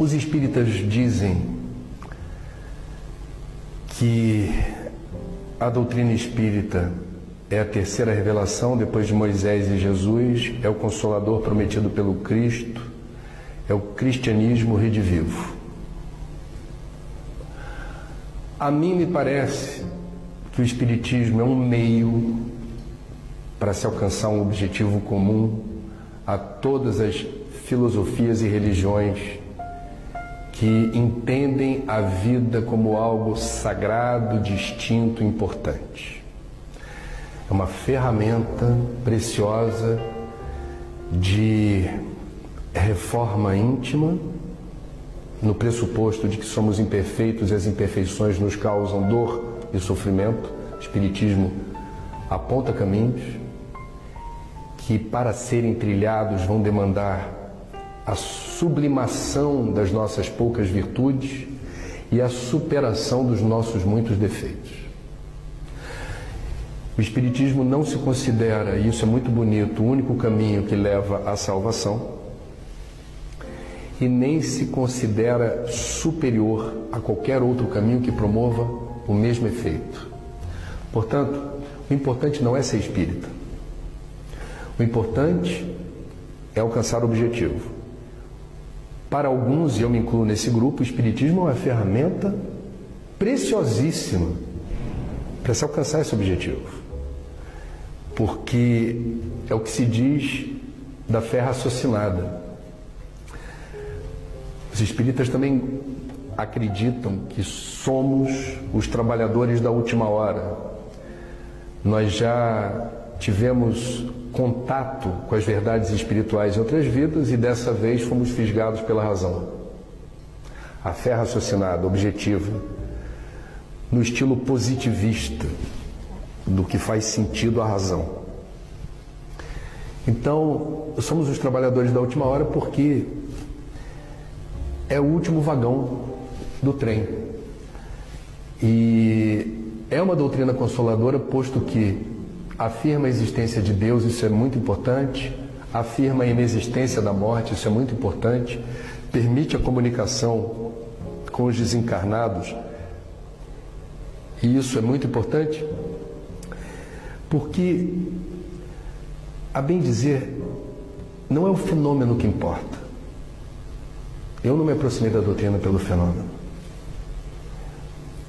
Os espíritas dizem que a doutrina espírita é a terceira revelação depois de Moisés e Jesus, é o consolador prometido pelo Cristo, é o cristianismo redivivo. A mim me parece que o Espiritismo é um meio para se alcançar um objetivo comum a todas as filosofias e religiões que entendem a vida como algo sagrado, distinto, importante. É uma ferramenta preciosa de reforma íntima no pressuposto de que somos imperfeitos e as imperfeições nos causam dor e sofrimento, o Espiritismo aponta caminhos que, para serem trilhados, vão demandar a sublimação das nossas poucas virtudes e a superação dos nossos muitos defeitos. O Espiritismo não se considera, e isso é muito bonito, o único caminho que leva à salvação e nem se considera superior a qualquer outro caminho que promova o mesmo efeito. Portanto, o importante não é ser espírita. O importante é alcançar o objetivo. Para alguns, e eu me incluo nesse grupo, o Espiritismo é uma ferramenta preciosíssima para se alcançar esse objetivo. Porque é o que se diz da fé raciocinada. Os espíritas também acreditam que somos os trabalhadores da última hora. Nós já tivemos contato com as verdades espirituais em outras vidas e dessa vez fomos fisgados pela razão. A fé raciocinada, objetiva, no estilo positivista do que faz sentido à razão. Então, somos os trabalhadores da última hora porque é o último vagão do trem. E é uma doutrina consoladora, posto que afirma a existência de Deus, isso é muito importante, afirma a inexistência da morte, isso é muito importante, permite a comunicação com os desencarnados, e isso é muito importante, porque, a bem dizer, não é o fenômeno que importa. Eu não me aproximei da doutrina pelo fenômeno.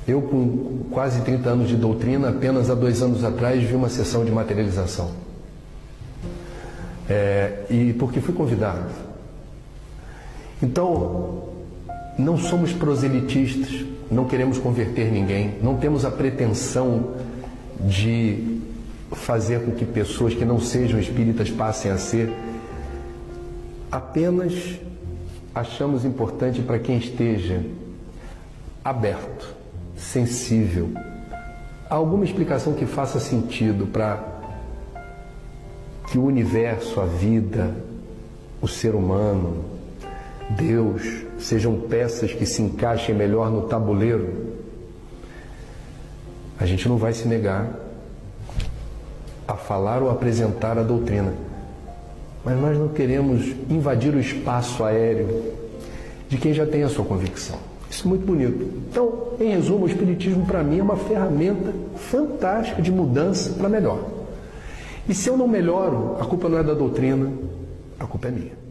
Eu, com quase 30 anos de doutrina, apenas há dois anos atrás vi uma sessão de materialização. É, e porque fui convidado. Então, não somos proselitistas, não queremos converter ninguém, não temos a pretensão de fazer com que pessoas que não sejam espíritas passem a ser. Apenas achamos importante para quem esteja aberto, sensível, alguma explicação que faça sentido para que o universo, a vida, o ser humano, Deus sejam peças que se encaixem melhor no tabuleiro, a gente não vai se negar a falar ou apresentar a doutrina. Mas nós não queremos invadir o espaço aéreo de quem já tem a sua convicção. Isso é muito bonito. Então, em resumo, o Espiritismo para mim é uma ferramenta fantástica de mudança para melhor. E se eu não melhoro, a culpa não é da doutrina, a culpa é minha.